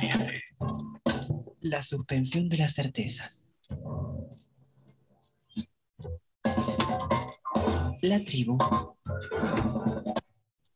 7. La suspensión de las certezas. La tribu.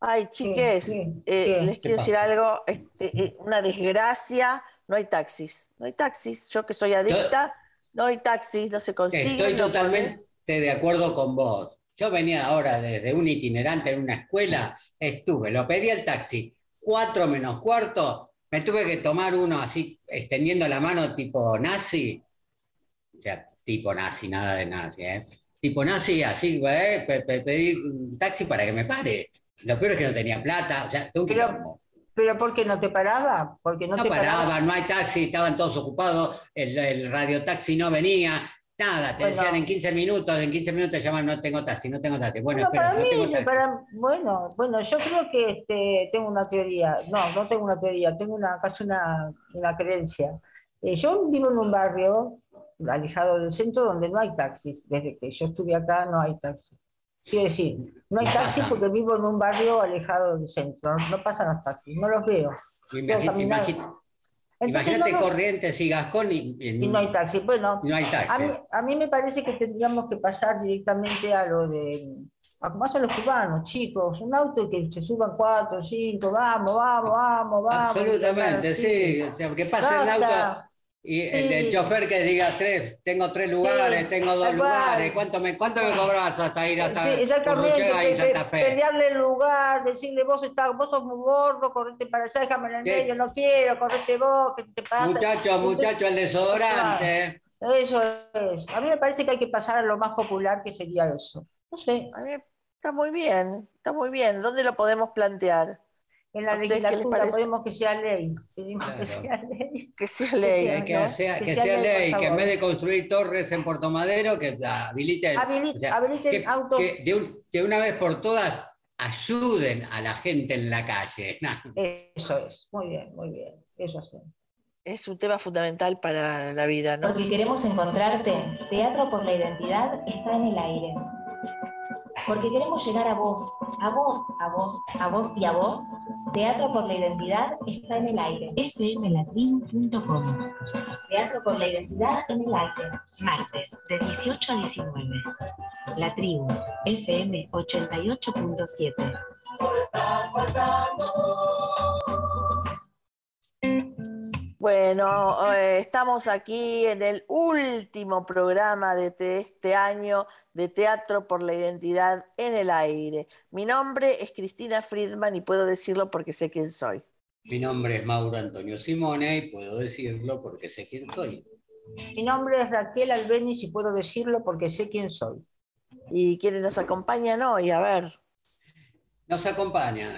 Ay, chiques, eh, les quiero decir algo, este, eh, una desgracia, no hay taxis, no hay taxis, yo que soy adicta, no hay taxis, no se consiguen. Estoy no totalmente de acuerdo con vos. Yo venía ahora desde un itinerante en una escuela, estuve, lo pedí el taxi, cuatro menos cuarto, me tuve que tomar uno así, extendiendo la mano tipo nazi, o sea, tipo nazi, nada de nazi, ¿eh? Tipo nazi, así, ¿eh? Pe- pe- pedí un taxi para que me pare. Lo peor es que no tenía plata, o sea, tuve Pero-. ¿Pero por qué no te paraba? Porque no, No te paraba. paraban, no hay taxi, estaban todos ocupados, el, el radiotaxi no venía, nada, te Bueno. decían en 15 minutos, en 15 minutos te llaman, no tengo taxi, no tengo taxi. Bueno, Bueno, espera, para no mí, tengo taxi. para- bueno, bueno, yo creo que este, tengo una teoría, no, no tengo una teoría, tengo una, casi una, una creencia. Eh, yo vivo en un barrio alejado del centro donde no hay taxis, desde que yo estuve acá no hay taxis. Quiero decir, no hay taxis porque vivo en un barrio alejado del centro, no, no pasan los taxis, no los veo. Imagi- Entonces, Imagínate no, Corrientes y Gascón y, y- y no hay taxi. Bueno, y no hay taxi. A mí, a mí me parece que tendríamos que pasar directamente a lo de, a como hacen los cubanos, chicos, un auto que se suban cuatro, cinco, vamos, vamos, vamos, vamos. Absolutamente, sí. O sea, que pase el auto. Y el, Sí. el chofer que diga tres, tengo tres lugares, Sí, tengo dos lugares, ¿cuánto me, cuánto me cobras hasta ir hasta Sí, y Santa Fe? pelearle el lugar, decirle vos estás, vos sos muy gordo, correte para allá, déjame en el ¿Qué? medio, no quiero, correte vos, ¿qué te pasa? Muchacho, muchacho, el desodorante. Eso es. A mí me parece que hay que pasar a lo más popular que sería eso. No sé, A mí está muy bien, está muy bien. ¿Dónde lo podemos plantear? en la ¿A ustedes qué les legislatura podemos que sea ley, pedimos que Claro. sea ley. Que sea ley. sea- Que, ¿no? sea, Que que sea sea ley, que en vez de construir torres en Puerto Madero, que la habiliten. Habili- o sea, habiliten que, autos. que de, un- que una vez por todas ayuden a la gente en la calle. Eso es, muy bien, muy bien, eso sí. Es un tema fundamental para la vida, ¿no? Porque queremos encontrarte, Teatro por la Identidad está en el aire. Porque queremos llegar a vos, a vos, a vos, a vos y a vos. Teatro por la Identidad está en el aire. fmlatin.com Teatro por la Identidad en el aire. Martes, de 18 a 19. La tribu, FM 88.7. Bueno, eh, estamos aquí en el último programa de te- este año de Teatro por la Identidad en el Aire. Mi nombre es Cristina Friedman y puedo decirlo porque sé quién soy. Mi nombre es Mauro Antonio Simone y puedo decirlo porque sé quién soy. Mi nombre es Raquel Albeniz y puedo decirlo porque sé quién soy. ¿Y quiénes nos acompañan hoy? A ver. Nos acompaña,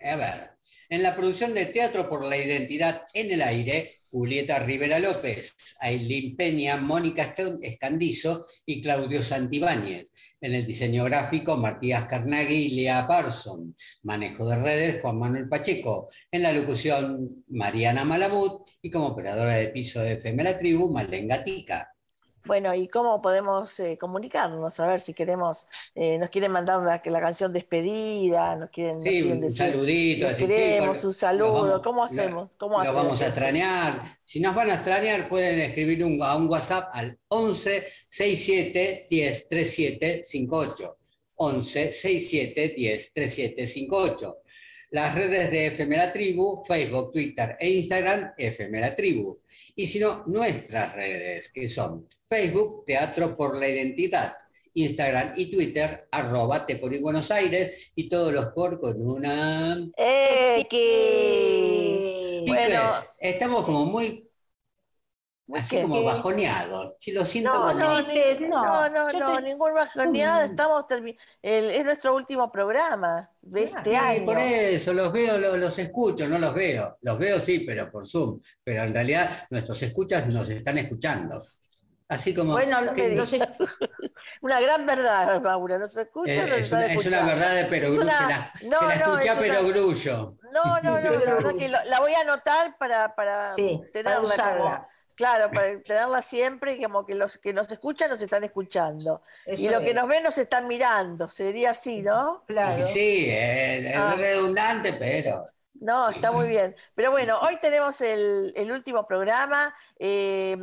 a ver, en la producción de Teatro por la Identidad en el Aire, Julieta Rivera López, Ailín Peña, Mónica Escandizo y Claudio Santibáñez. En el diseño gráfico, Matías Carnaghi y Lea Parson. Manejo de redes, Juan Manuel Pacheco. En la locución, Mariana Malamud. Y como operadora de piso de FM La Tribu, Malén Gatica. Bueno, ¿y cómo podemos eh, comunicarnos? A ver si queremos, eh, nos quieren mandar una- la canción despedida, nos quieren, nos Sí, quieren un decir, saludito. decir, queremos chicos, un saludo. vamos- ¿Cómo hacemos? ¿Cómo Los hacemos? vamos a extrañar. Si nos van a extrañar, pueden escribir un, a un WhatsApp al 11 67 10 37 58. 11 67 10 37 58. Las redes de La Tribu, Facebook, Twitter e Instagram, La Tribu. Y si no, nuestras redes, que son Facebook, Teatro por la Identidad, Instagram y Twitter, arroba Te por Buenos Aires, y todos los por con una X. Chicos, Bueno, estamos como muy, así como bajoneados. Sí, lo siento no, Este, no, no, no, yo no, te- ningún bajoneada, estamos termi- el- es nuestro último programa de este Sí, año. por eso, los veo, lo- los, escucho, no los veo. Los veo sí, pero por Zoom. Pero en realidad nuestros escuchas nos están escuchando. Así como... Bueno, lo que- los- Una gran verdad, Maura, nos escucha, eh, nos es, están una, es una verdad de perogrullo. una- Se la, no, se la no, escucha es una- perogrullo. No, no, no, la verdad que lo- la voy a anotar para, para Sí, para tenerla usarla. Claro, para tenerla siempre y como que los que nos escuchan nos están escuchando. y los que nos ven nos están mirando, sería así, ¿no? Claro. Sí, es Ah. redundante, pero... No, está muy bien. Pero bueno, hoy tenemos el, último programa. Eh,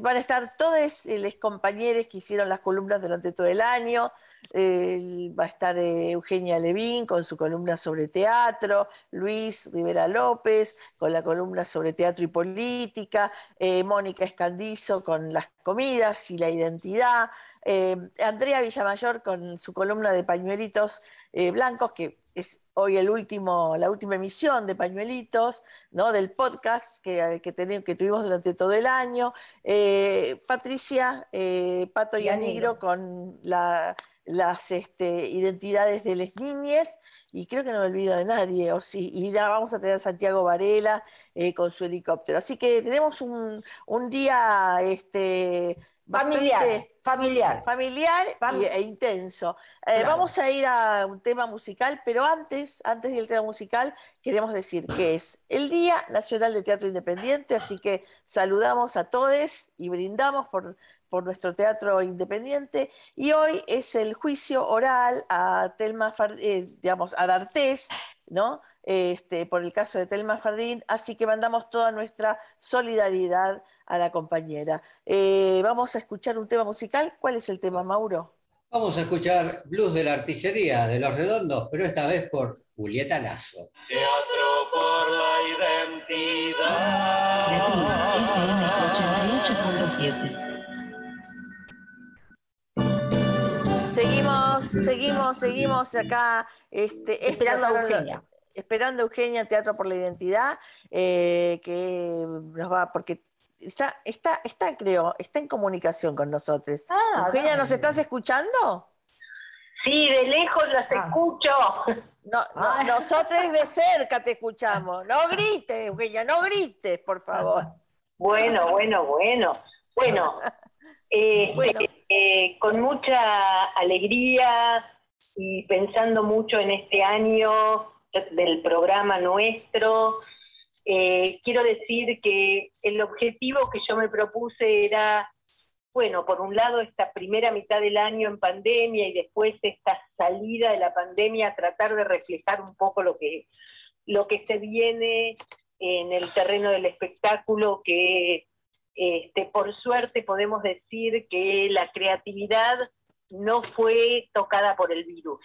van a estar todos los compañeros que hicieron las columnas durante todo el año. va a estar eh, Eugenia Levín con su columna sobre teatro, Luis Rivera López con la columna sobre teatro y política, eh, Mónica Escandizo con las comidas y la identidad. Andrea Villamayor con su columna de pañuelitos blancos, que es hoy el último, la última emisión de Pañuelitos, ¿no? del podcast que, que, que tuvimos durante todo el año. Eh, Patricia, eh, Pato y, Anigro con las este, identidades de las niñas, y creo que no me olvido de nadie, o sí, y ya vamos a tener a Santiago Varela eh, con su helicóptero. Así que tenemos un, un día este, Familiar, familiar. Familiar e intenso. Eh, vamos a ir a un tema musical, pero antes, antes del tema musical, queremos decir que es el Día Nacional de Teatro Independiente, así que saludamos a todos y brindamos por, por nuestro teatro independiente. Y hoy es el juicio oral a Telma, eh, digamos, a D'Artés, ¿no? Este, por el caso de Telma Jardín, así que mandamos toda nuestra solidaridad a la compañera. Eh, vamos a escuchar un tema musical. ¿Cuál es el tema, Mauro? Vamos a escuchar Blues de la Artillería de Los Redondos, pero esta vez por Julieta Lazo. Teatro por la identidad. Seguimos, seguimos, seguimos acá este, esperando a Eugenia esperando Eugenia Teatro por la Identidad, eh, que nos va, porque está, está, está, creo, está en comunicación con nosotros. Ah, Eugenia, ¿nos estás escuchando? Sí, de lejos las ah. escucho. No, nosotros de cerca te escuchamos. No grites, Eugenia, no grites, por favor. Bueno, bueno, bueno. Bueno, este, eh, con mucha alegría y pensando mucho en este año del programa nuestro. Eh, quiero decir que el objetivo que yo me propuse era, bueno, por un lado esta primera mitad del año en pandemia y después esta salida de la pandemia, tratar de reflejar un poco lo que, lo que se viene en el terreno del espectáculo, que este, por suerte podemos decir que la creatividad no fue tocada por el virus.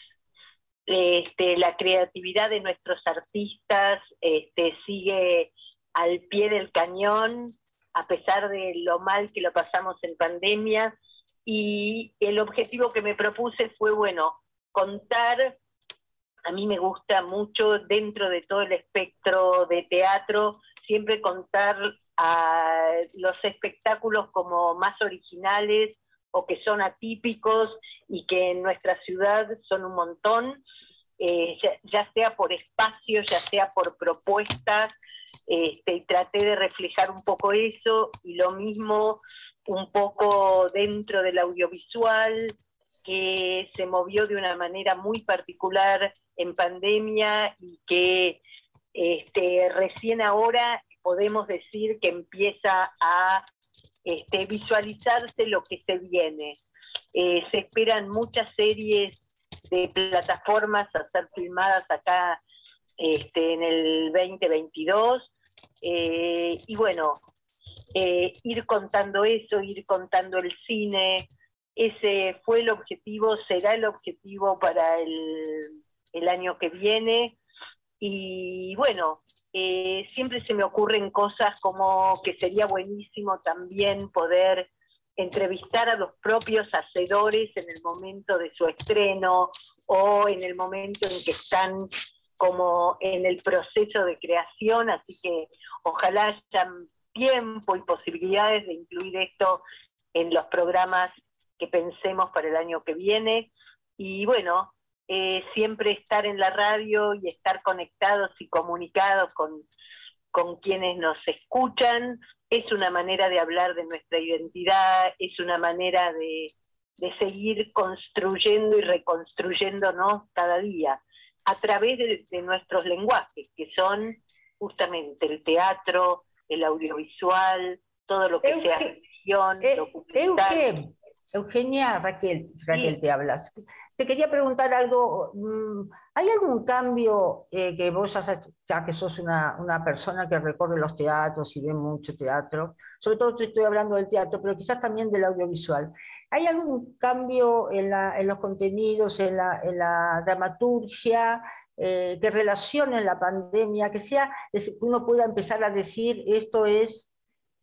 Este, la creatividad de nuestros artistas este, sigue al pie del cañón, a pesar de lo mal que lo pasamos en pandemia. Y el objetivo que me propuse fue, bueno, contar, a mí me gusta mucho dentro de todo el espectro de teatro, siempre contar a los espectáculos como más originales, o que son atípicos y que en nuestra ciudad son un montón, eh, ya, sea por espacio, ya sea por propuestas, este, y traté de reflejar un poco eso y lo mismo un poco dentro del audiovisual que se movió de una manera muy particular en pandemia y que este, recién ahora podemos decir que empieza a este, visualizarse lo que se viene. Eh, se esperan muchas series de plataformas a ser filmadas acá este, en el 2022. Eh, y bueno, eh, ir contando eso, ir contando el cine, ese fue el objetivo, será el objetivo para el, el año que viene. Y bueno, eh, siempre se me ocurren cosas como que sería buenísimo también poder entrevistar a los propios hacedores en el momento de su estreno o en el momento en que están como en el proceso de creación, así que ojalá hayan tiempo y posibilidades de incluir esto en los programas que pensemos para el año que viene. Y bueno, eh, siempre estar en la radio y estar conectados y comunicados con, con quienes nos escuchan, es una manera de hablar de nuestra identidad, es una manera de, seguir construyendo y reconstruyéndonos cada día a través de, nuestros lenguajes, que son justamente el teatro, el audiovisual, todo lo que sea ficción, eh, Eugenia, Raquel, Raquel te hablas. Te quería preguntar algo. mm, ¿Hay algún cambio eh, que vos, has- ya que sos una, una persona que recorre los teatros y ve mucho teatro, sobre todo estoy hablando del teatro, pero quizás también del audiovisual? ¿Hay algún cambio en, la- en los contenidos, en la, en la dramaturgia, eh, que relacione la pandemia, que sea, que uno pueda empezar a decir esto es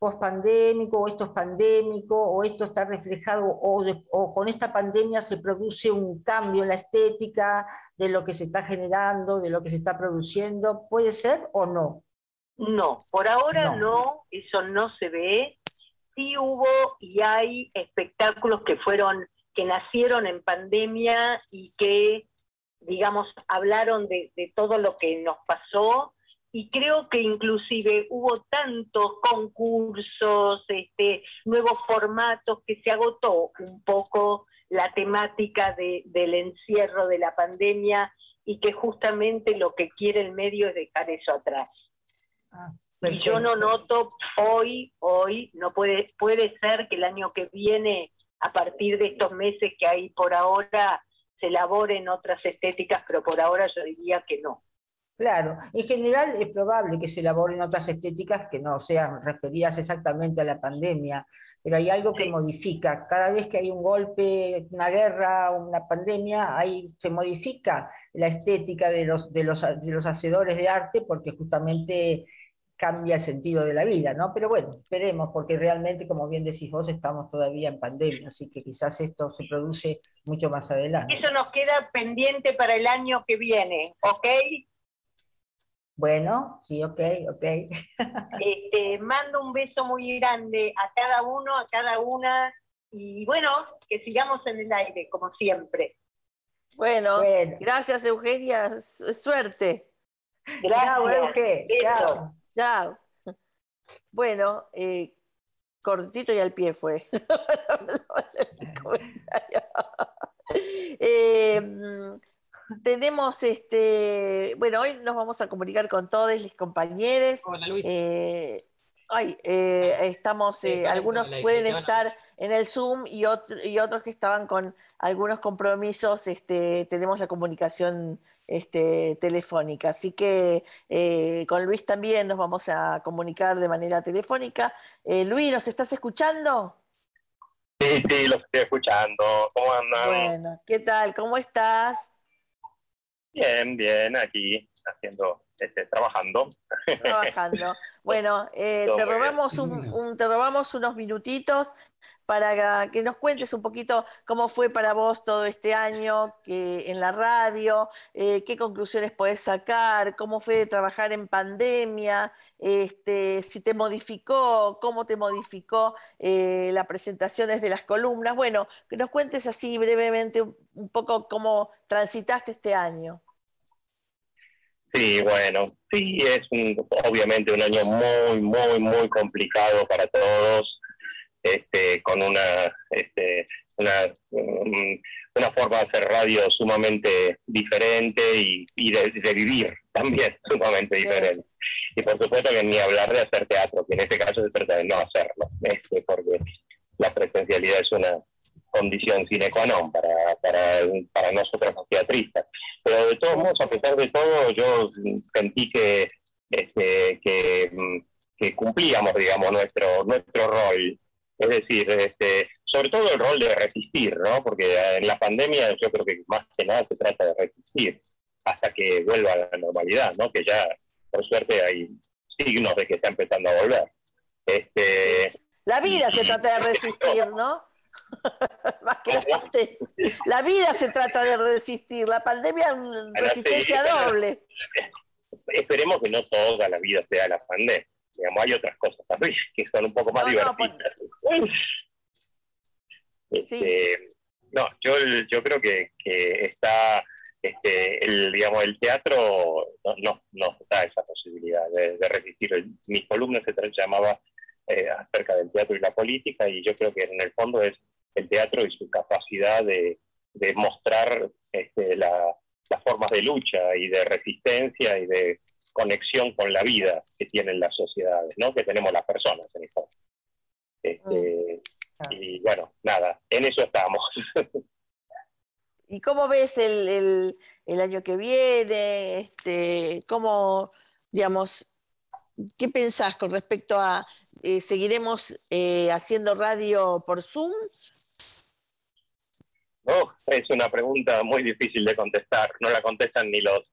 post-pandémico, o esto es pandémico, o esto está reflejado, o, de- o con esta pandemia se produce un cambio en la estética de lo que se está generando, de lo que se está produciendo? ¿Puede ser o no? No, por ahora No. no, eso no se ve. Sí hubo y hay espectáculos que fueron, que nacieron en pandemia y que, digamos, hablaron de, de todo lo que nos pasó. Y creo que inclusive hubo tantos concursos, este, nuevos formatos, que se agotó un poco la temática de- del encierro de la pandemia y que justamente lo que quiere el medio es dejar eso atrás. Y yo no noto hoy, hoy, no puede, puede ser que el año que viene, a partir de estos meses que hay por ahora, se elaboren otras estéticas, pero por ahora yo diría que no. Claro, en general es probable que se elaboren otras estéticas que no sean referidas exactamente a la pandemia, pero hay algo que Sí. modifica. Cada vez que hay un golpe, una guerra, una pandemia, ahí se modifica la estética de los, de los, de los hacedores de arte porque justamente cambia el sentido de la vida, ¿no? Pero bueno, esperemos, porque realmente, como bien decís vos, estamos todavía en pandemia, así que quizás esto se produce mucho más adelante. Eso nos queda pendiente para el año que viene, ¿ok? Bueno, sí, ok, ok. Este, mando un beso muy grande a cada uno, a cada una, y bueno, que sigamos en el aire, como siempre. Bueno, Bueno. gracias Eugenia, su- suerte. Gracias. Euge. Chao. Chao. Bueno, eh, cortito y al pie fue. Eh, mm, tenemos este, bueno, hoy nos vamos a comunicar con todos los compañeros. Hola Luis. Eh, ay, eh, estamos, Sí, eh, algunos pueden estar en el Zoom y, otro- y otros que estaban con algunos compromisos, este, tenemos la comunicación este, telefónica. Así que eh, con Luis también nos vamos a comunicar de manera telefónica. Eh, Luis, ¿nos estás escuchando? Sí, sí, los estoy escuchando. ¿Cómo andan? Bueno, ¿qué tal? ¿Cómo estás? Bien, bien, aquí haciendo, este, trabajando. Trabajando. Bueno, eh, te robamos un, un- te robamos unos minutitos para que nos cuentes un poquito cómo fue para vos todo este año que, en la radio, eh, qué conclusiones podés sacar, cómo fue trabajar en pandemia, este, si te modificó, cómo te modificó eh, las presentaciones de las columnas. Bueno, que nos cuentes así brevemente un, un poco cómo transitaste este año. Sí, bueno, sí, es un- obviamente un año muy, muy, muy complicado para todos, este, con una, este, una, um, una forma de hacer radio sumamente diferente y, y de, de vivir también sumamente diferente. Y por supuesto que ni hablar de hacer teatro, que en este caso se trata de no hacerlo, este, porque la presencialidad es una condición sine qua non para, para, para nosotros los teatristas. Pero de todos modos, a pesar de todo, yo mm, sentí que, este, que, mm, que cumplíamos, digamos, nuestro, nuestro rol. Es decir, este, sobre todo el rol de resistir, ¿no? Porque en la pandemia yo creo que más que nada se trata de resistir hasta que vuelva a la normalidad, ¿no? Que ya, por suerte, hay signos de que está empezando a volver. Este, La vida se trata de resistir, ¿no? Más que la parte- La vida se trata de resistir. La pandemia es sí, resistencia doble. esperemos que no toda la vida sea la pandemia. Digamos, hay otras cosas también que son un poco más No, no, divertidas. Este, no, yo, yo creo que, que está, este, el, digamos, el teatro no, no, nos da esa posibilidad de, de resistir. Mi columna se llamaba eh, acerca del teatro y la política y yo creo que en el fondo es el teatro y su capacidad de, de mostrar este, la- las formas de lucha y de resistencia y de conexión con la vida que tienen las sociedades, ¿no? que tenemos las personas en el fondo. Este, y bueno, nada, en eso estamos. ¿Y cómo ves el, año que viene? Este, ¿Cómo, digamos, qué pensás con respecto a, eh, seguiremos eh, haciendo radio por Zoom? Oh, es una pregunta muy difícil de contestar. No la contestan ni los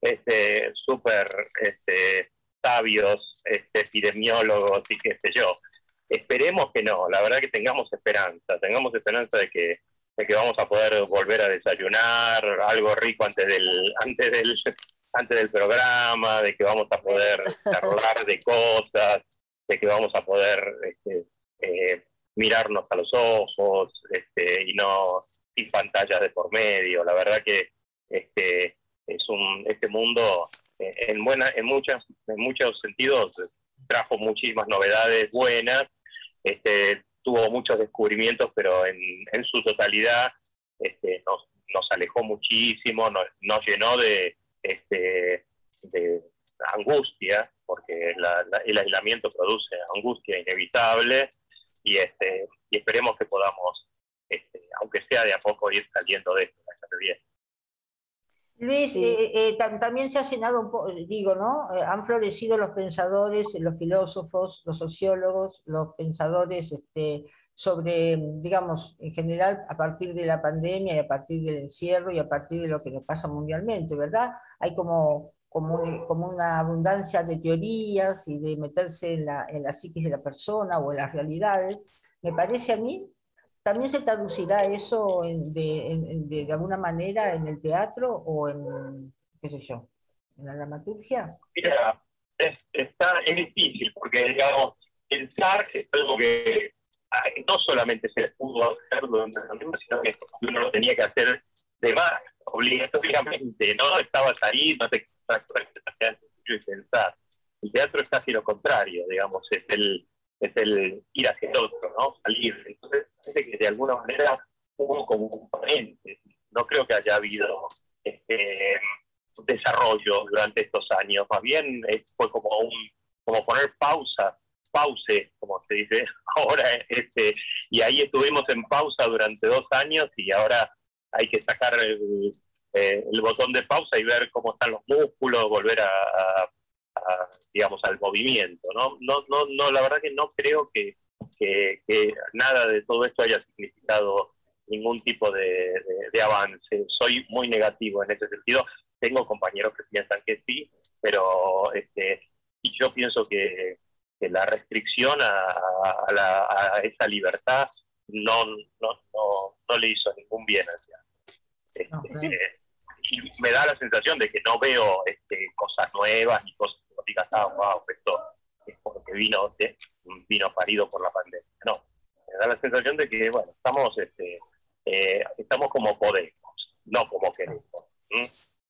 este, súper este, sabios este, epidemiólogos y qué sé yo. Esperemos que no, la verdad que tengamos esperanza, tengamos esperanza de que, que vamos a poder volver a desayunar algo rico antes del, antes del, antes del programa, de que vamos a poder charlar de cosas, de que vamos a poder este, eh, mirarnos a los ojos este, y no sin pantallas de por medio. La verdad que este, es un, este mundo eh, en, buena, en, muchas, en muchos sentidos trajo muchísimas novedades buenas este, tuvo muchos descubrimientos, pero en, su totalidad este, nos, alejó muchísimo, nos, llenó de, este, angustia, porque el aislamiento produce angustia inevitable, y, este, y esperemos que podamos, aunque sea de a poco, ir saliendo de esto, bien. Luis, eh, eh, también se ha llenado un poco, digo, ¿no? Eh, han florecido los pensadores, los filósofos, los sociólogos, los pensadores este, sobre, digamos, en general, a partir de la pandemia y a partir del encierro y a partir de lo que nos pasa mundialmente, ¿verdad? Hay como, como, como una abundancia de teorías y de meterse en la, en la psiquis de la persona o en las realidades. Me parece a mí ¿También se traducirá eso de, alguna manera en el teatro o en, qué sé yo, en la dramaturgia? Mira, es, está, es difícil porque, digamos, pensar es algo que no solamente se pudo hacer durante la pandemia, sino que uno lo tenía que hacer de más, obligatoriamente, ¿no? Estabas ahí, no te y pensar. El teatro es casi lo contrario, digamos, es el es el ir hacia el otro, ¿no? Salir. Entonces, parece que de alguna manera hubo como un componente. No creo que haya habido este, desarrollo durante estos años. Más bien eh, fue como un como poner pausa, pause, como se dice ahora, este, y ahí estuvimos en pausa durante dos años y ahora hay que sacar el, eh, botón de pausa y ver cómo están los músculos, volver a digamos, al movimiento. ¿no? No, no, no, la verdad que no creo que, que, nada de todo esto haya significado ningún tipo de, avance. Soy muy negativo en ese sentido. Tengo compañeros que piensan que sí, pero este, y yo pienso que, la restricción a, a, esa libertad no, no, no, no, le hizo ningún bien este, y me da la sensación de que no veo este, cosas nuevas ni cosas digas, ah, wow, esto es porque vino, vino parido por la pandemia. No, me da la sensación de que, bueno, estamos, este, eh, estamos como podemos, no como queremos.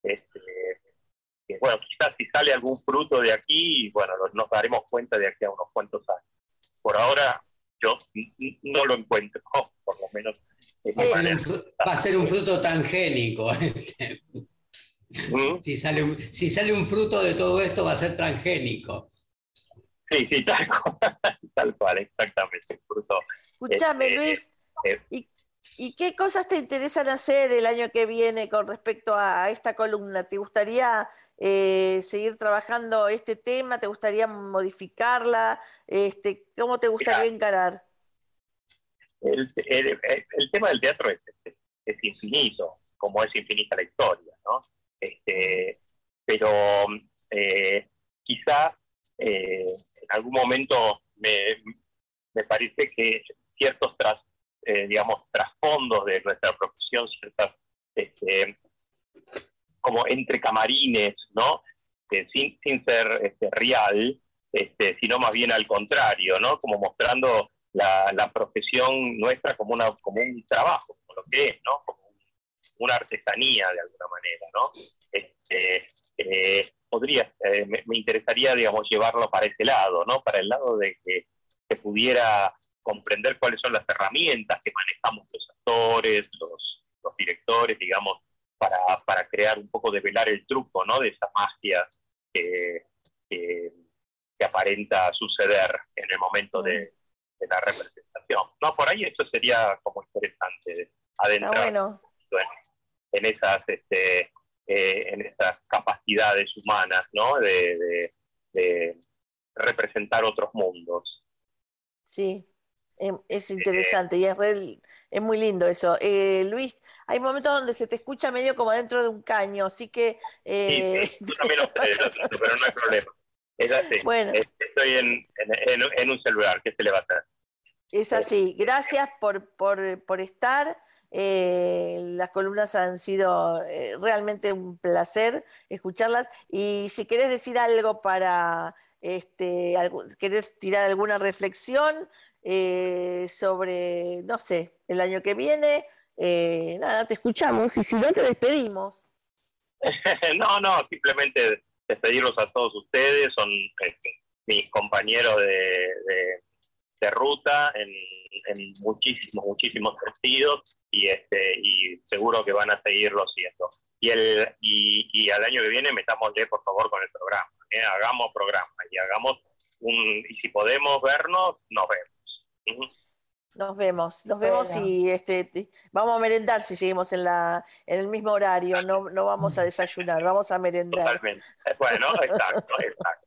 Este, bueno, quizás si sale algún fruto de aquí, bueno, nos daremos cuenta de aquí a unos cuantos años. Por ahora, yo no lo encuentro, por lo menos. Va a ser un fruto tangénico. Este. Si, sale un, si sale un fruto de todo esto va a ser transgénico. Sí, sí, tal cual, tal cual exactamente. Fruto, Escúchame, este, Luis, eh, ¿y, qué cosas te interesan hacer el año que viene con respecto a esta columna? ¿Te gustaría eh, seguir trabajando este tema? ¿Te gustaría modificarla? Este, ¿Cómo te gustaría encarar? El, tema del teatro es, es, infinito, como es infinita la historia, ¿no? Este, pero eh, quizá eh, en algún momento me, parece que ciertos tras, eh, digamos, trasfondos de nuestra profesión, ciertas, este, como entre camarines, ¿no? sin, sin ser este, real, este, sino más bien al contrario, ¿no? Como mostrando la, la, profesión nuestra como, una, como un trabajo, como lo que es, ¿no? Una artesanía de alguna manera, ¿no? Este, eh, podría, eh, me, interesaría, digamos, llevarlo para ese lado, ¿no? Para el lado de que se pudiera comprender cuáles son las herramientas que manejamos los actores, los, los directores, digamos, para, para, crear un poco de velar el truco, ¿no? De esa magia que, que, aparenta suceder en el momento de, la representación. No, por ahí eso sería como interesante, adentrar en esas, este, eh, en esas capacidades humanas, ¿no? De, de representar otros mundos. Sí, em, es interesante y es, es muy lindo eso. Eh, Luis, hay momentos donde se te escucha medio como dentro de un caño, así que... Eh... Sí, también lo pero no hay problema. Es así. Bueno. Estoy en, en, en, un celular, ¿qué se le va a hacer? Es así. Gracias por, por, por estar. Eh, las columnas han sido eh, realmente un placer escucharlas. Y si querés decir algo para, este, querés tirar alguna reflexión eh, sobre, no sé, el año que viene, nada, te escuchamos y si no, te despedimos. no, no, simplemente despedirlos a todos ustedes, son este, mis compañeros de ruta en en muchísimos, muchísimos sentidos y, este, y seguro que van a seguirlo siendo. Y, el, y, al año que viene metámosle, por favor, con el programa. ¿eh? Hagamos programa y hagamos un... Y si podemos vernos, nos vemos. Nos vemos, nos vemos y este, vamos a merendar si seguimos en, la, en el mismo horario, no, no vamos a desayunar, vamos a merendar. Totalmente. Bueno, exacto, exacto.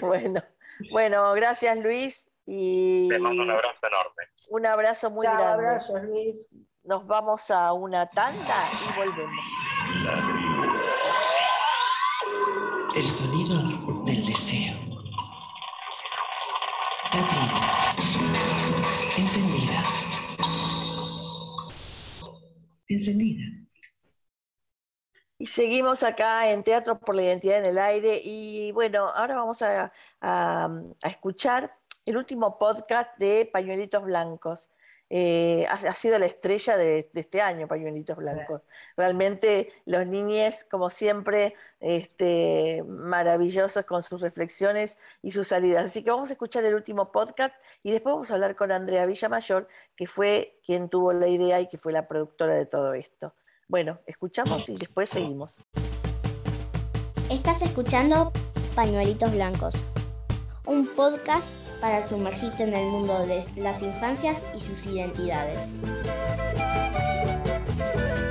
Bueno, bueno, gracias Luis. Y Te mando un abrazo enorme. Un abrazo muy grande. Abrazo, Luis. Nos vamos a una tanda y volvemos. El sonido del deseo. La trina. Encendida. Encendida. Y seguimos acá en Teatro por la Identidad en el Aire. Y bueno, ahora vamos a, a, a escuchar el último podcast de Pañuelitos Blancos. Eh, ha, sido la estrella de, este año, Pañuelitos Blancos. Realmente los niñes, como siempre, este, maravillosos con sus reflexiones y sus salidas. Así que vamos a escuchar el último podcast y después vamos a hablar con Andrea Villamayor, que fue quien tuvo la idea y que fue la productora de todo esto. Bueno, escuchamos y después seguimos. Estás escuchando Pañuelitos Blancos, un podcast para sumergirte en el mundo de las infancias y sus identidades.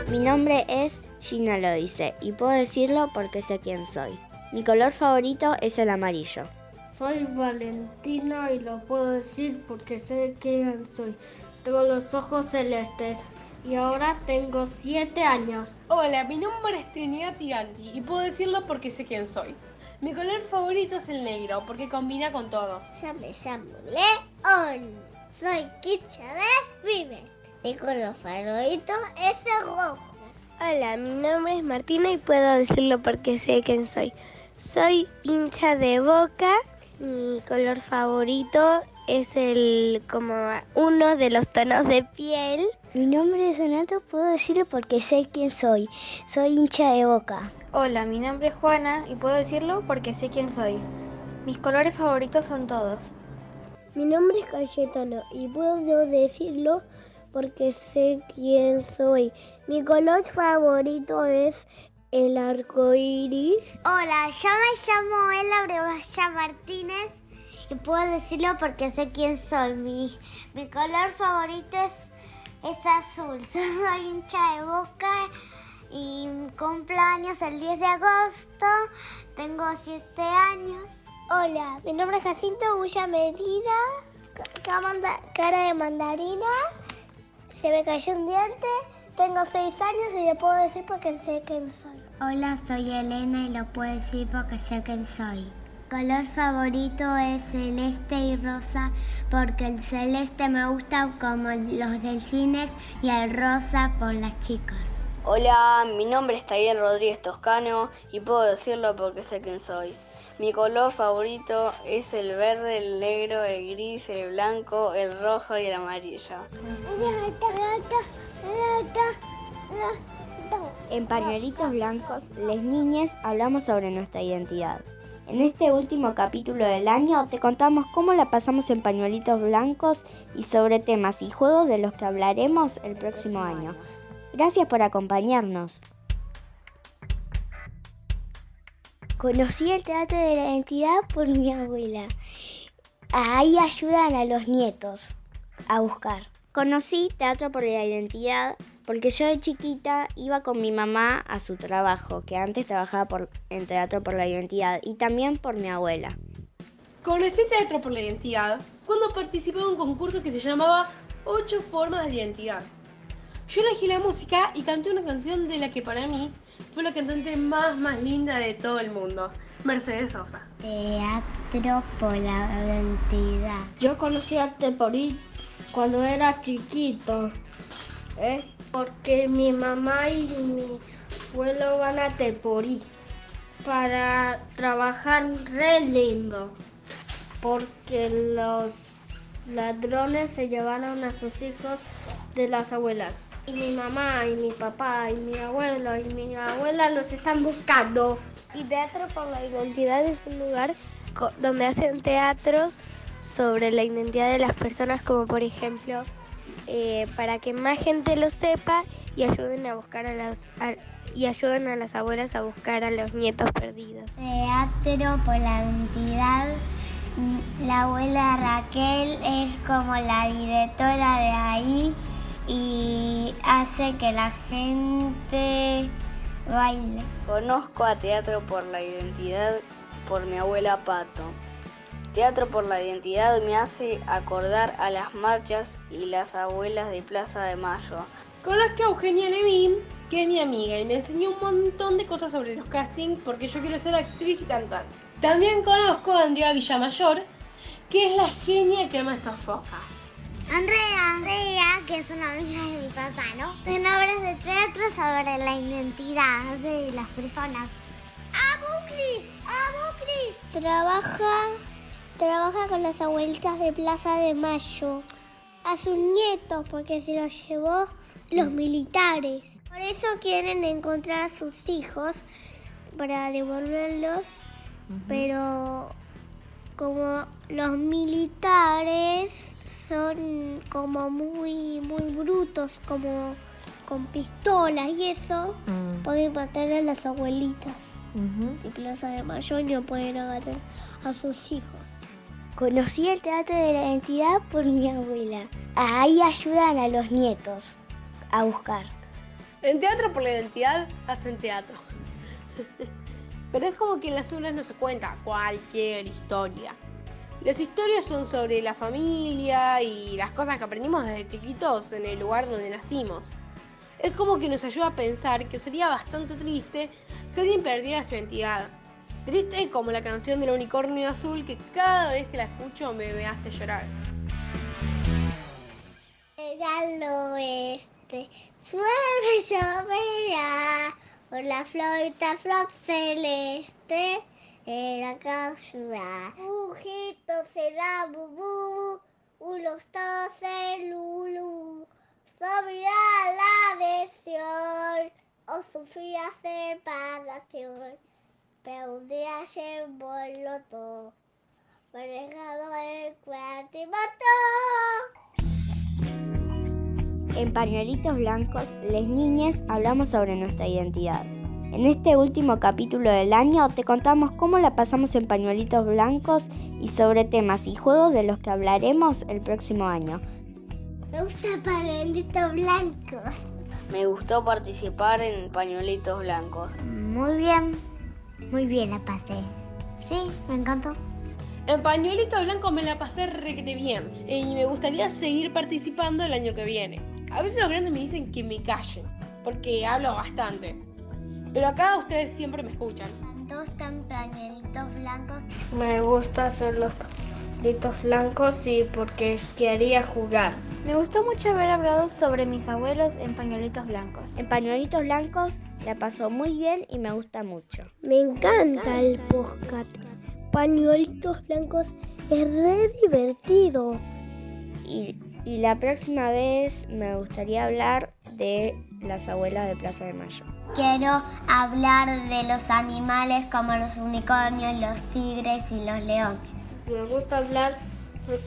Mi nombre es Gina Loice y puedo decirlo porque sé quién soy. Mi color favorito es el amarillo. Soy Valentina y lo puedo decir porque sé quién soy. Tengo los ojos celestes y ahora tengo 7 años. Hola, mi nombre es Trinidad Tiranti y puedo decirlo porque sé quién soy. Mi color favorito es el negro porque combina con todo. Yo me llamo León. Soy Kitcha de Vive. Mi color favorito es el rojo. Hola, mi nombre es Martina y puedo decirlo porque sé quién soy. Soy hincha de boca. Mi color favorito es el como uno de los tonos de piel. Mi nombre es Donato, puedo decirlo porque sé quién soy. Soy hincha de boca. Hola, mi nombre es Juana y puedo decirlo porque sé quién soy. Mis colores favoritos son todos. Mi nombre es Cayetano y puedo decirlo porque sé quién soy. Mi color favorito es el arco iris. Hola, yo me llamo Ela Brebaya Martínez y puedo decirlo porque sé quién soy. Mi, mi color favorito es, es azul. Soy hincha de boca y cumpleaños el 10 de agosto. Tengo 7 años. Hola, mi nombre es Jacinto Bulla Medina, cara de mandarina, se me cayó un diente, tengo 6 años y lo puedo decir porque sé quién soy. Hola, soy Elena y lo puedo decir porque sé quién soy. Color favorito es celeste y rosa porque el celeste me gusta como los del cine y el rosa por las chicas. Hola, mi nombre es Tayel Rodríguez Toscano y puedo decirlo porque sé quién soy. Mi color favorito es el verde, el negro, el gris, el blanco, el rojo y el amarillo. En Pañuelitos Blancos, les niñas hablamos sobre nuestra identidad. En este último capítulo del año te contamos cómo la pasamos en pañuelitos blancos y sobre temas y juegos de los que hablaremos el próximo año. Gracias por acompañarnos. Conocí el Teatro de la Identidad por mi abuela. Ahí ayudan a los nietos a buscar. Conocí Teatro por la Identidad porque yo de chiquita iba con mi mamá a su trabajo, que antes trabajaba por, en Teatro por la Identidad, y también por mi abuela. Conocí Teatro por la Identidad cuando participé en un concurso que se llamaba Ocho Formas de Identidad. Yo elegí la música y canté una canción de la que para mí fue la cantante más más linda de todo el mundo, Mercedes Sosa. Teatro por la identidad. Yo conocí a Teporí cuando era chiquito, ¿eh? Porque mi mamá y mi abuelo van a Teporí para trabajar re lindo, porque los ladrones se llevaron a sus hijos de las abuelas. Y mi mamá y mi papá y mi abuelo y mi abuela los están buscando. Y Teatro por la Identidad es un lugar donde hacen teatros sobre la identidad de las personas, como por ejemplo, eh, para que más gente lo sepa y ayuden a buscar a las y ayuden a las abuelas a buscar a los nietos perdidos. Teatro por la Identidad. La abuela Raquel es como la directora de ahí y hace que la gente baile. Conozco a Teatro por la Identidad por mi abuela Pato. Teatro por la Identidad me hace acordar a las marchas y las abuelas de Plaza de Mayo. Conozco a Eugenia Levin, que es mi amiga, y me enseñó un montón de cosas sobre los castings porque yo quiero ser actriz y cantante. También conozco a Andrea Villamayor, que es la genia que ama estos podcasts. Andrea, Andrea, que es una amiga de mi papá, ¿no? En obras de teatro sobre la identidad de las personas. ¡Abuclis! ¡Abuclis! Trabaja, trabaja con las abuelitas de Plaza de Mayo. A sus nietos, porque se los llevó los militares. Por eso quieren encontrar a sus hijos para devolverlos, pero como los militares son como muy muy brutos como con pistolas y eso pueden matar a las abuelitas. Y Plaza de Mayo no pueden agarrar a sus hijos Conocí el Teatro de la Identidad por mi abuela. Ahí ayudan a los nietos a buscar. En Teatro por la Identidad hacen teatro. Pero es como que en las obras no se cuenta cualquier historia. Las historias son sobre la familia y las cosas que aprendimos desde chiquitos en el lugar donde nacimos. Es como que nos ayuda a pensar que sería bastante triste que alguien perdiera su identidad. Triste como la canción del unicornio azul que cada vez que la escucho me, hace llorar. al oeste, suave lloverá, por la florita flor celeste en la casa. Ujito será bubú, unos el lulu. Sofía la adhesión, o Sofía separación. Pero un día se voló todo, manejado el cuarto y mató. En Pañuelitos Blancos, les niñas hablamos sobre nuestra identidad. En este último capítulo del año te contamos cómo la pasamos en pañuelitos blancos y sobre temas y juegos de los que hablaremos el próximo año. Me gusta pañuelitos blancos. Me gustó participar en pañuelitos blancos. Muy bien, muy bien la pasé. Sí, me encantó. En pañuelitos blancos me la pasé requete bien y me gustaría seguir participando el año que viene. A veces los grandes me dicen que me callen, porque hablo bastante. Pero acá ustedes siempre me escuchan. Dos pañuelitos blancos. Me gusta hacer los pañuelitos blancos y porque quería jugar. Me gustó mucho haber hablado sobre mis abuelos en pañuelitos blancos. En pañuelitos blancos la pasó muy bien y me gusta mucho. Me encanta el podcast. Pañuelitos blancos es re divertido. Y, y la próxima vez me gustaría hablar de las abuelas de Plaza de Mayo. Quiero hablar de los animales como los unicornios, los tigres y los leones. Me gusta hablar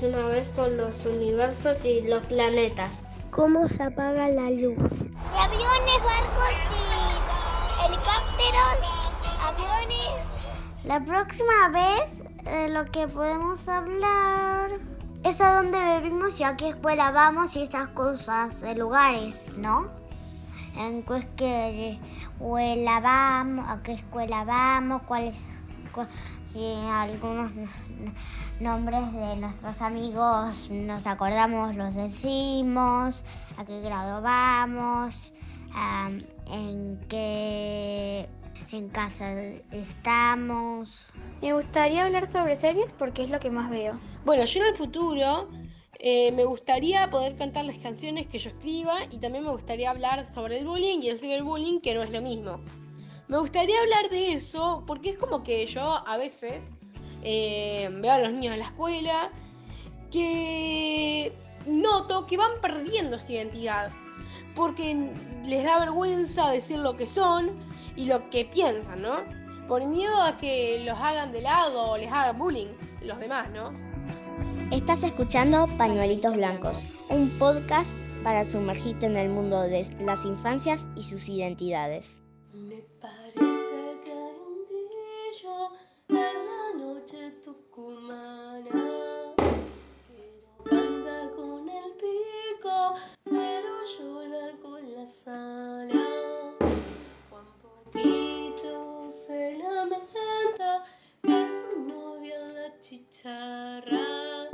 una vez con los universos y los planetas. ¿Cómo se apaga la luz? De aviones, barcos y helicópteros, aviones. La próxima vez eh, lo que podemos hablar es a dónde vivimos y a qué escuela vamos y esas cosas, de lugares, ¿no? en qué escuela vamos, a qué escuela vamos, cuáles, si algunos nombres de nuestros amigos nos acordamos, los decimos, a qué grado vamos, en qué en casa estamos. Me gustaría hablar sobre series porque es lo que más veo. Bueno, yo en el futuro eh, me gustaría poder cantar las canciones que yo escriba y también me gustaría hablar sobre el bullying y el ciberbullying, que no es lo mismo. Me gustaría hablar de eso porque es como que yo a veces eh, veo a los niños en la escuela que noto que van perdiendo esta identidad porque les da vergüenza decir lo que son y lo que piensan, ¿no? Por miedo a que los hagan de lado o les hagan bullying los demás, ¿no? Estás escuchando Pañuelitos Blancos, un podcast para sumergirte en el mundo de las infancias y sus identidades. Me parece chicharra.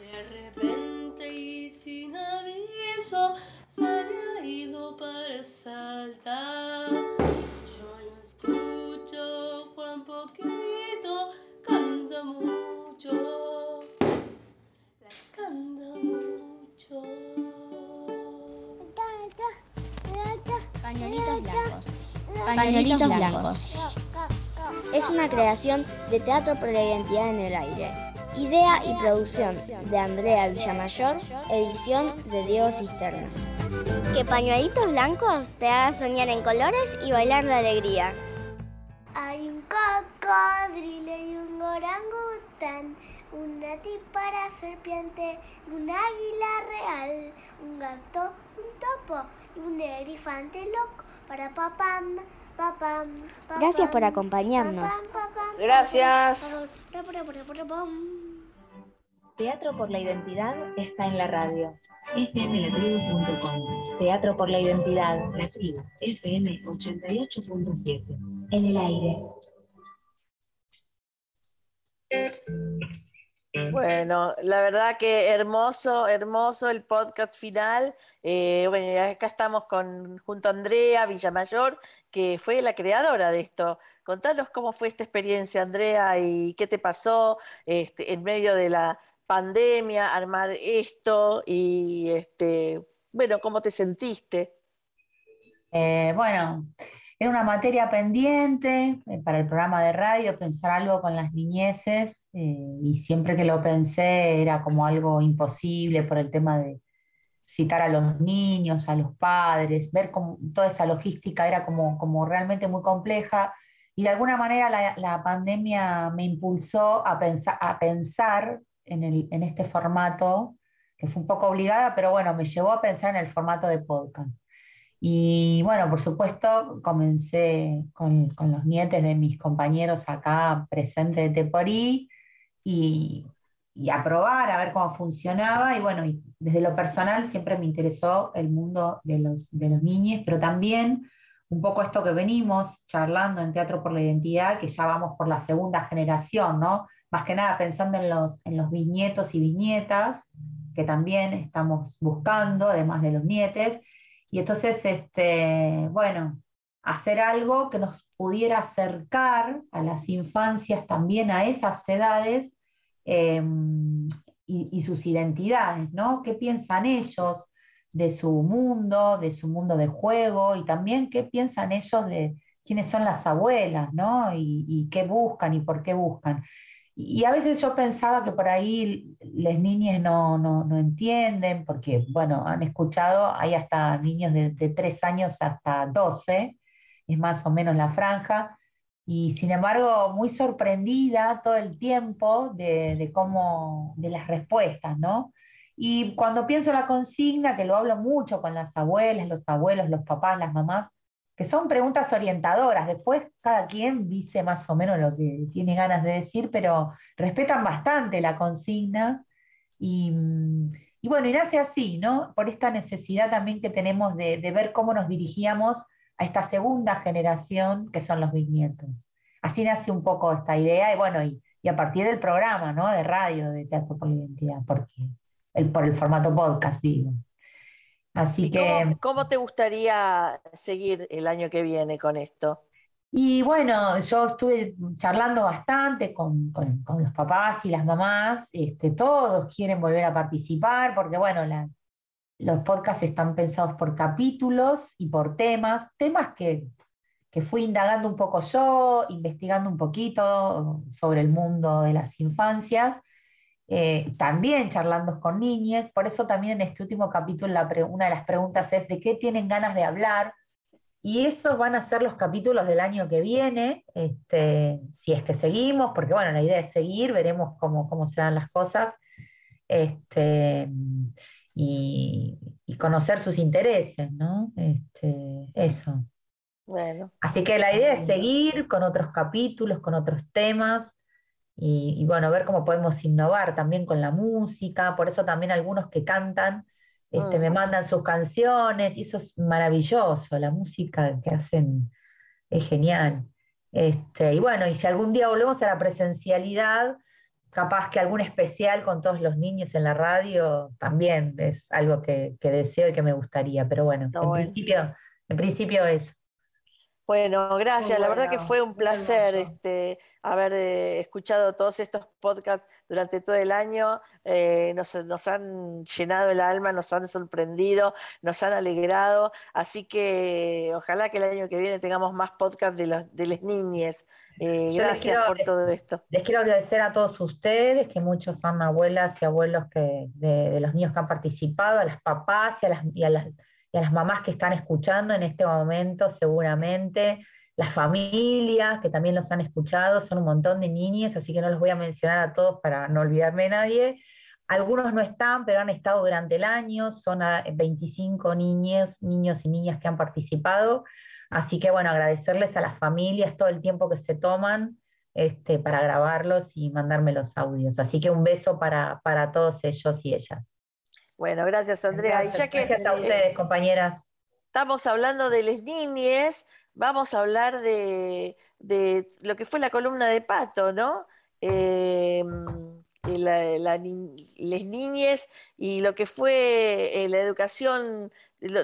De repente y sin aviso se le ha ido para saltar. Yo lo escucho, Juan Poquito canta mucho, la canta mucho. Pañuelitos blancos. Pañuelitos blancos. Es una creación de Teatro por la Identidad en el Aire. Idea y producción de Andrea Villamayor, edición de Diego Cisternas. Que Pañuelitos Blancos te haga soñar en colores y bailar de alegría. Hay un cocodrilo y un orangután, una típara serpiente, un águila real, un gato, un topo y un elefante loco para papam, Gracias por acompañarnos. Gracias. Teatro por la Identidad está en la radio. fmlatribu.com Teatro por la Identidad. La tribu. FM 88.7. En el aire. Bueno, la verdad que hermoso, hermoso el podcast final. Eh, bueno, acá estamos con, junto a Andrea Villamayor, que fue la creadora de esto. Contanos cómo fue esta experiencia, Andrea, y qué te pasó este, en medio de la pandemia, armar esto y, este, bueno, cómo te sentiste. Eh, bueno, era una materia pendiente eh, para el programa de radio, pensar algo con las niñeces, eh, y siempre que lo pensé era como algo imposible por el tema de citar a los niños, a los padres, ver cómo toda esa logística era como, como realmente muy compleja. Y de alguna manera la, la pandemia me impulsó a pensar, a pensar en, el, en este formato, que fue un poco obligada, pero bueno, me llevó a pensar en el formato de podcast. Y bueno, por supuesto, comencé con, con los nietes de mis compañeros acá presentes de Teporí y, y a probar, a ver cómo funcionaba. Y bueno, desde lo personal siempre me interesó el mundo de los, de los niños, pero también un poco esto que venimos charlando en Teatro por la Identidad, que ya vamos por la segunda generación, ¿no? Más que nada pensando en los, en los bisnietos y bisnietas, que también estamos buscando, además de los nietes. Y entonces, este, bueno, hacer algo que nos pudiera acercar a las infancias también a esas edades eh, y, sus identidades, ¿no? ¿Qué piensan ellos de su mundo, de su mundo de juego y también qué piensan ellos de quiénes son las abuelas, ¿no? Y qué buscan y por qué buscan. Y a veces yo pensaba que por ahí las niñas no, no, no, entienden, porque, bueno, han escuchado, hay hasta niños de, de 3 años hasta 12, es más o menos la franja, y sin embargo muy sorprendida todo el tiempo de, de cómo, de las respuestas, ¿no? Y cuando pienso la consigna, que lo hablo mucho con las abuelas, los abuelos, los papás, las mamás, que son preguntas orientadoras. Después cada quien dice más o menos lo que tiene ganas de decir, pero respetan bastante la consigna y, y bueno, y nace así, ¿no? Por esta necesidad también que tenemos de, ver cómo nos dirigíamos a esta segunda generación que son los bisnietos. Así nace un poco esta idea, y bueno, y, a partir del programa, ¿no? De radio, de Teatro por la Identidad, porque el, por el formato podcast, digo. Así que. ¿Cómo te gustaría seguir el año que viene con esto? Y bueno, yo estuve charlando bastante con, los papás y las mamás, este, todos quieren volver a participar, porque bueno, los podcasts están pensados por capítulos y por temas, temas que, fui indagando un poco yo, investigando un poquito sobre el mundo de las infancias, eh, también charlando con niñas, por eso también en este último capítulo una de las preguntas es de qué tienen ganas de hablar y esos van a ser los capítulos del año que viene, este, si es que seguimos, porque bueno, la idea es seguir, veremos cómo, cómo se dan las cosas, este, y, conocer sus intereses, ¿no? Este, eso. Bueno. Así que la idea es seguir con otros capítulos, con otros temas, y, y bueno, ver cómo podemos innovar también con la música, por eso también algunos que cantan este, me mandan sus canciones, y eso es maravilloso, la música que hacen es genial. Este, y bueno, y si algún día volvemos a la presencialidad, capaz que algún especial con todos los niños en la radio también es algo que, deseo y que me gustaría, pero bueno, en, Principio, en principio es bueno, gracias. La verdad que fue un placer este, haber eh, escuchado todos estos podcasts durante todo el año. Eh, nos, han llenado el alma, nos han sorprendido, nos han alegrado. Así que ojalá que el año que viene tengamos más podcasts de, los, de las niñas. Eh, gracias por todo esto. Les quiero agradecer a todos ustedes, que muchos son abuelas y abuelos que, de, los niños que han participado, a las papás y a las, y a las y a las mamás que están escuchando en este momento seguramente, las familias que también los han escuchado, son un montón de niñas, así que no los voy a mencionar a todos para no olvidarme de nadie. Algunos no están, pero han estado durante el año, son 25 niños, niños y niñas que han participado, así que bueno, agradecerles a las familias todo el tiempo que se toman este, para grabarlos y mandarme los audios. Así que un beso para, para todos ellos y ellas. Bueno, gracias Andrea. Gracias, a ustedes, compañeras. Estamos hablando de las niñes, vamos a hablar de, lo que fue la columna de Pato, ¿no? Em, las niñes y lo que fue eh, la educación,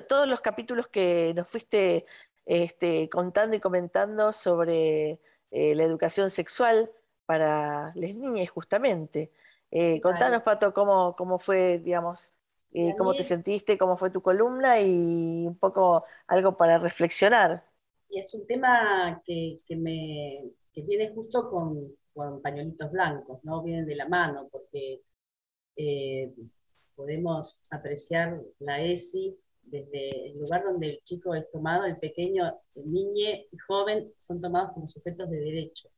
todos los capítulos que nos fuiste este, contando y comentando sobre eh, la educación sexual para las niñas, justamente. Eh, contanos, Pato, cómo, cómo fue, digamos, eh, cómo te sentiste, cómo fue tu columna y un poco algo para reflexionar. Y es un tema que, me, viene justo con, pañuelitos blancos, ¿no? Vienen de la mano, porque eh, podemos apreciar la ESI desde el lugar donde el chico es tomado, el pequeño, el niño y joven son tomados como sujetos de derecho,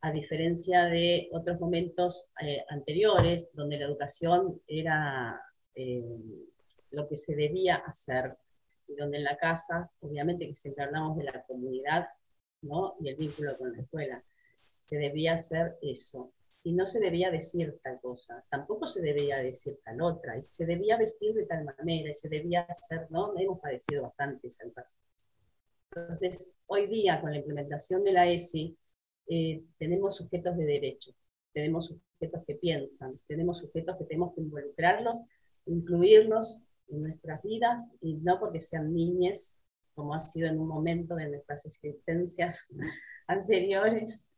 a diferencia de otros momentos eh, anteriores donde la educación era eh, lo que se debía hacer, y donde en la casa, obviamente que siempre hablamos de la comunidad ¿no? y el vínculo con la escuela, se debía hacer eso. Y no se debía decir tal cosa, tampoco se debía decir tal otra, y se debía vestir de tal manera, y se debía hacer, ¿no? Hemos padecido bastante esa Entonces, hoy día, con la implementación de la ESI, eh, tenemos sujetos de derecho, tenemos sujetos que piensan, tenemos sujetos que tenemos que involucrarlos incluirlos en nuestras vidas y no porque sean niñas, como ha sido en un momento de nuestras existencias anteriores,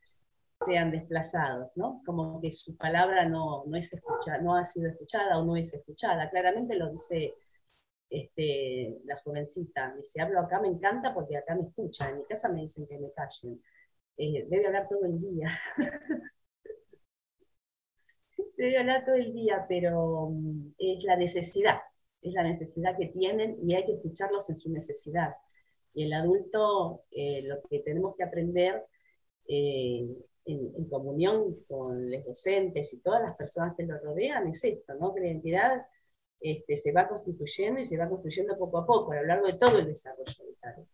sean desplazados, ¿no? Como que su palabra no, no, es escuchada, no ha sido escuchada o no es escuchada. Claramente lo dice este, la jovencita, dice, hablo acá, me encanta porque acá me escuchan, en mi casa me dicen que me callen. Eh, debe hablar todo el día. debe hablar todo el día, pero mm, es la necesidad, es la necesidad que tienen y hay que escucharlos en su necesidad. Y el adulto, eh, lo que tenemos que aprender eh, en, comunión con los docentes y todas las personas que lo rodean es esto, ¿no? que la identidad este, se va constituyendo y se va construyendo poco a poco a lo largo de todo el desarrollo vital.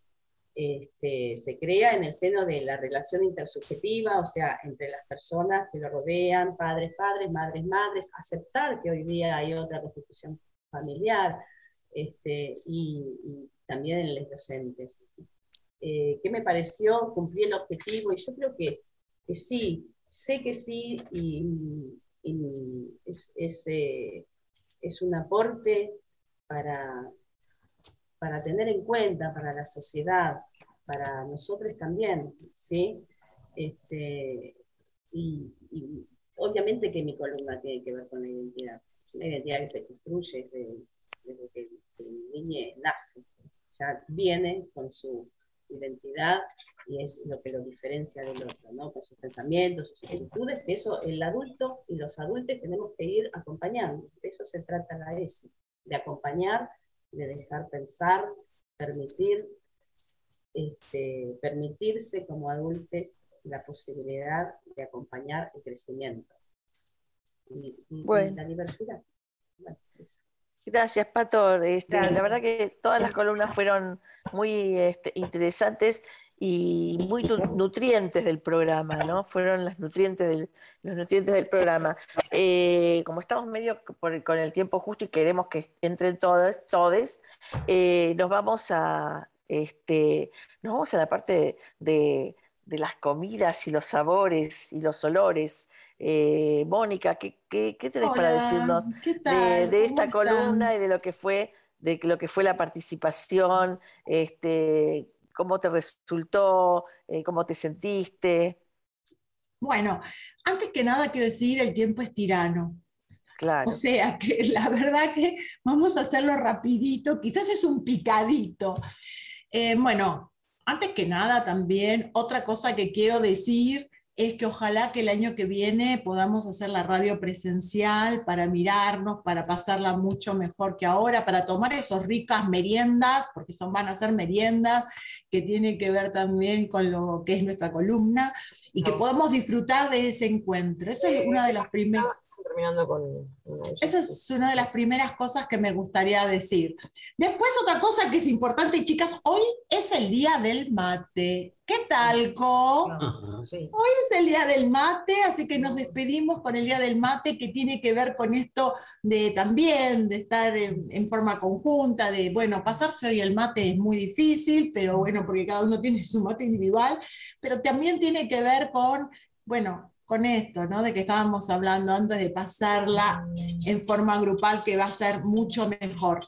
Este, se crea en el seno de la relación intersubjetiva, o sea, entre las personas que lo rodean, padres, padres, madres, madres, aceptar que hoy día hay otra constitución familiar este, y, también en los docentes. Eh, ¿Qué me pareció? Cumplí el objetivo y yo creo que, sí, sé que sí y, es, eh, es un aporte para, para tener en cuenta para la sociedad, para nosotros también, ¿sí? Este, y, obviamente que mi columna tiene que ver con la identidad, una identidad que se construye desde, que el niño nace, ya viene con su identidad y es lo que lo diferencia del otro, ¿no? Con sus pensamientos, sus actitudes, que eso el adulto y los adultos tenemos que ir acompañando. De eso se trata la ESI, de acompañar de dejar pensar, permitir, este, permitirse como adultos la posibilidad de acompañar el crecimiento y, la diversidad. Gracias, Pato. Este, la verdad que todas las columnas fueron muy este, interesantes y muy nutrientes del programa, ¿no? Fueron las nutrientes del, los nutrientes del programa. Eh, como estamos medio con el tiempo justo y queremos que entren todas, todes, eh, nos vamos a este, nos vamos a la parte de, las comidas y los sabores y los olores. Eh, Mónica, ¿qué, qué, tenés para decirnos de, esta columna y de lo que fue, de lo que fue la participación? Este, ¿Cómo te resultó? Eh, ¿Cómo te sentiste? Bueno, antes que nada quiero decir, el tiempo es tirano. Claro. O sea que la verdad que vamos a hacerlo rapidito, quizás es un picadito. Eh, bueno, antes que nada también, otra cosa que quiero decir es que ojalá que el año que viene podamos hacer la radio presencial para mirarnos, para pasarla mucho mejor que ahora, para tomar esas ricas meriendas, porque son, van a ser meriendas que tienen que ver también con lo que es nuestra columna, y que podamos disfrutar de ese encuentro. Esa es una de las primeras terminando con... Esa es una de las primeras cosas que me gustaría decir. Después otra cosa que es importante, chicas, hoy es el día del mate. ¿Qué tal, Co? Hoy es el día del mate, así que nos despedimos con el día del mate que tiene que ver con esto de también, de estar en, en forma conjunta, de, bueno, pasarse hoy el mate es muy difícil, pero bueno, porque cada uno tiene su mate individual, pero también tiene que ver con, bueno, con esto, ¿no? De que estábamos hablando antes de pasarla en forma grupal, que va a ser mucho mejor.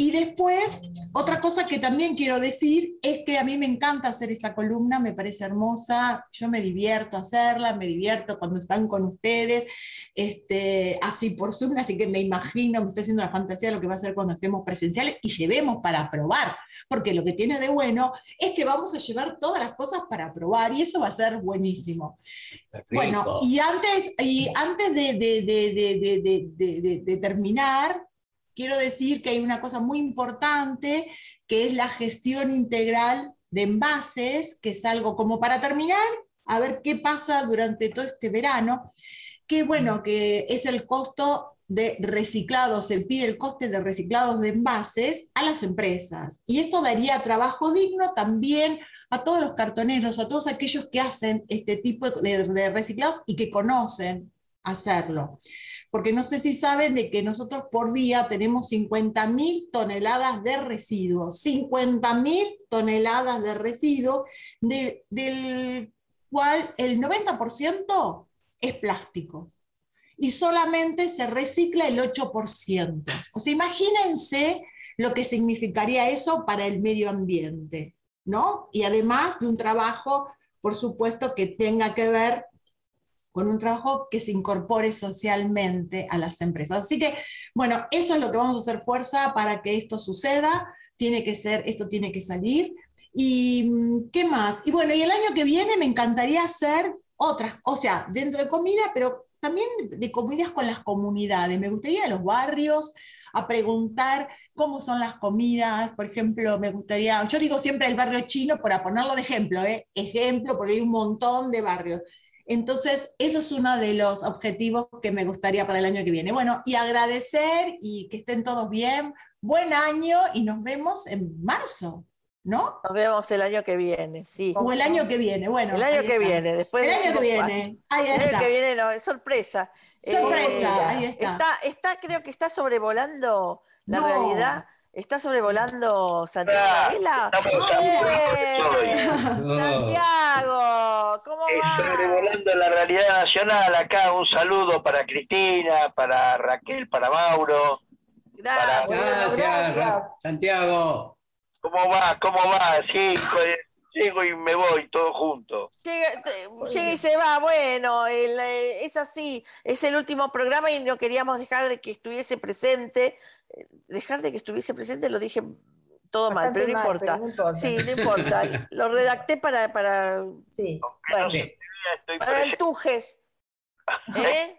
Y después, otra cosa que también quiero decir es que a mí me encanta hacer esta columna, me parece hermosa, yo me divierto hacerla, me divierto cuando están con ustedes, este, así por Zoom, así que me imagino, me estoy haciendo la fantasía de lo que va a ser cuando estemos presenciales y llevemos para probar, porque lo que tiene de bueno es que vamos a llevar todas las cosas para probar y eso va a ser buenísimo. Bueno, y antes, y antes de, de, de terminar, quiero decir que hay una cosa muy importante que es la gestión integral de envases, que es algo como para terminar, a ver qué pasa durante todo este verano, que bueno, que es el costo de reciclados, se pide el coste de reciclados de envases a las empresas. Y esto daría trabajo digno también a todos los cartoneros, a todos aquellos que hacen este tipo de, reciclados y que conocen hacerlo porque no sé si saben de que nosotros por día tenemos 50.000 toneladas de residuos, 50.000 toneladas de residuos, del cual el 90% es plástico y solamente se recicla el 8%. O sea, imagínense lo que significaría eso para el medio ambiente, ¿no? Y además de un trabajo, por supuesto, que tenga que ver con un trabajo que se incorpore socialmente a las empresas. Así que, bueno, eso es lo que vamos a hacer fuerza para que esto suceda. Tiene que ser, esto tiene que salir. ¿Y mm, qué más? Y bueno, y el año que viene me encantaría hacer otras, o sea, dentro de comida, pero también de comidas con las comunidades. Me gustaría a los barrios a preguntar cómo son las comidas, por ejemplo, me gustaría, yo digo siempre el barrio chino para ponerlo de ejemplo, ¿eh? ejemplo, porque hay un montón de barrios. Entonces, eso es uno de los objetivos que me gustaría para el año que viene. Bueno, y agradecer y que estén todos bien. Buen año y nos vemos en marzo. ¿no? Nos vemos el año que viene, sí. O el año que viene, bueno. El año ahí que está. viene, después El año que viene, ahí El año está. que viene no, es sorpresa. Sorpresa, ahí está. está. Está, creo que está sobrevolando la No. realidad. Está sobrevolando Santiago Ah, Varela. estamos- ¡Bien! Santiago, ¿cómo Eh, va? sobrevolando la realidad nacional acá, un saludo para Cristina, para Raquel, para Mauro. Gracias. Gracias, Ra- Santiago. ¿Cómo va? ¿Cómo va? Sí, pues, llego y me voy, todo junto. Llega, y se va, bueno, el, eh, es así, es el último programa y no queríamos dejar de que estuviese presente, Eh, dejar de que estuviese presente lo dije todo mal, pero no mal, importa. pero no importa. Sí, no importa, lo redacté para, para, Sí. bueno, Estoy para el Tujes. ¿Eh?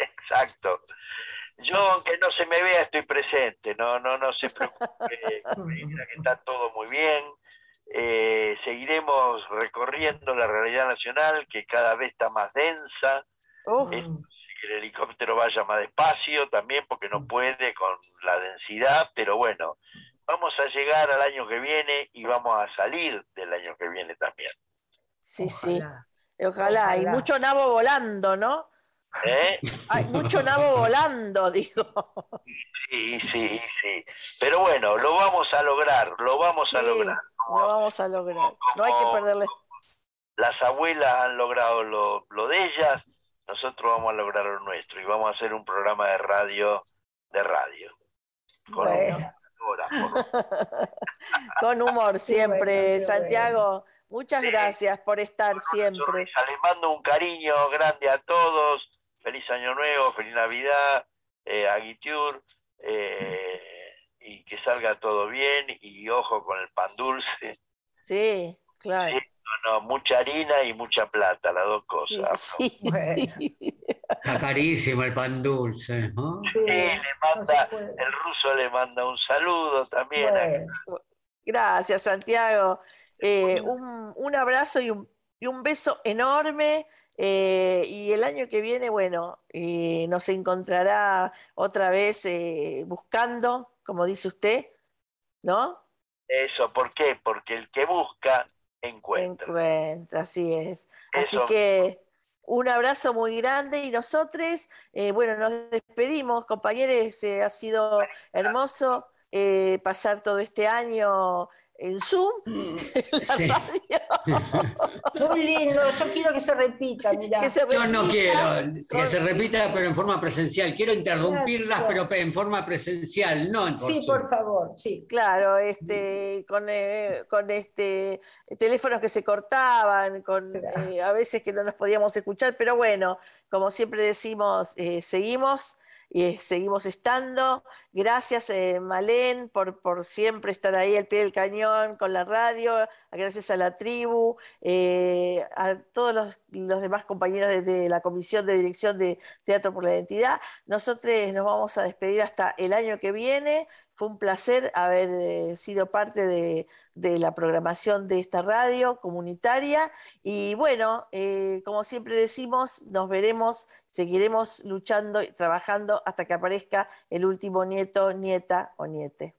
Exacto. Yo, aunque no se me vea, estoy presente. No, no, no se preocupe. Que está todo muy bien. Eh, seguiremos recorriendo la realidad nacional, que cada vez está más densa. Que el helicóptero vaya más despacio también, porque no puede con la densidad, pero bueno, vamos a llegar al año que viene y vamos a salir del año que viene también. Sí, sí. Ojalá, hay mucho nabo volando, ¿no? ¿Eh? Hay mucho nabo volando, digo. Sí, sí, sí. Pero bueno, lo vamos a lograr, lo vamos a lograr. Lo vamos a lograr. No hay que perderle. Las abuelas han logrado lo, lo de ellas, nosotros vamos a lograr lo nuestro y vamos a hacer un programa de radio, de radio. Con Bueno. hora, por- Con humor siempre, bueno, Santiago. Muchas gracias por estar siempre. Les mando un cariño grande a todos. Feliz Año Nuevo, feliz Navidad, eh, a Guitiur, eh, y que salga todo bien. Y ojo con el pan dulce. Sí, claro. No, mucha harina y mucha plata, las dos cosas. Sí, sí. Está carísimo el pan dulce. ¿no? Sí, le manda, el ruso le manda un saludo también. a- Gracias, Santiago. Eh, un, un abrazo y un, y un beso enorme. eh, y el año que viene, bueno, eh, nos encontrará otra vez eh, buscando, como dice usted, ¿no? Eso, ¿por qué? Porque el que busca, encuentra. Encuentra, así es. Así que un abrazo muy grande y nosotros, eh, bueno, nos despedimos, compañeros, eh, ha sido hermoso eh, pasar todo este año en Zoom. la Sí. Muy lindo, yo quiero que se repita. Que se Yo no quiero que se repita, pero en forma presencial. Quiero interrumpirlas, pero en forma presencial, no en por Sí, Zoom. por favor, sí. Claro, este, con, eh, con este teléfonos que se cortaban, con eh, a veces que no nos podíamos escuchar, pero bueno, como siempre decimos, eh, seguimos y eh, seguimos estando. Gracias, eh, Malén, por, por siempre estar ahí al pie del cañón con la radio, gracias a la tribu, eh, a todos los, los demás compañeros de, la Comisión de Dirección de Teatro por la Identidad. Nosotros nos vamos a despedir hasta el año que viene. Fue un placer haber eh, sido parte de, de la programación de esta radio comunitaria. Y bueno, como siempre decimos, nos veremos, seguiremos luchando y trabajando hasta que aparezca el último nieto, nieta o niete.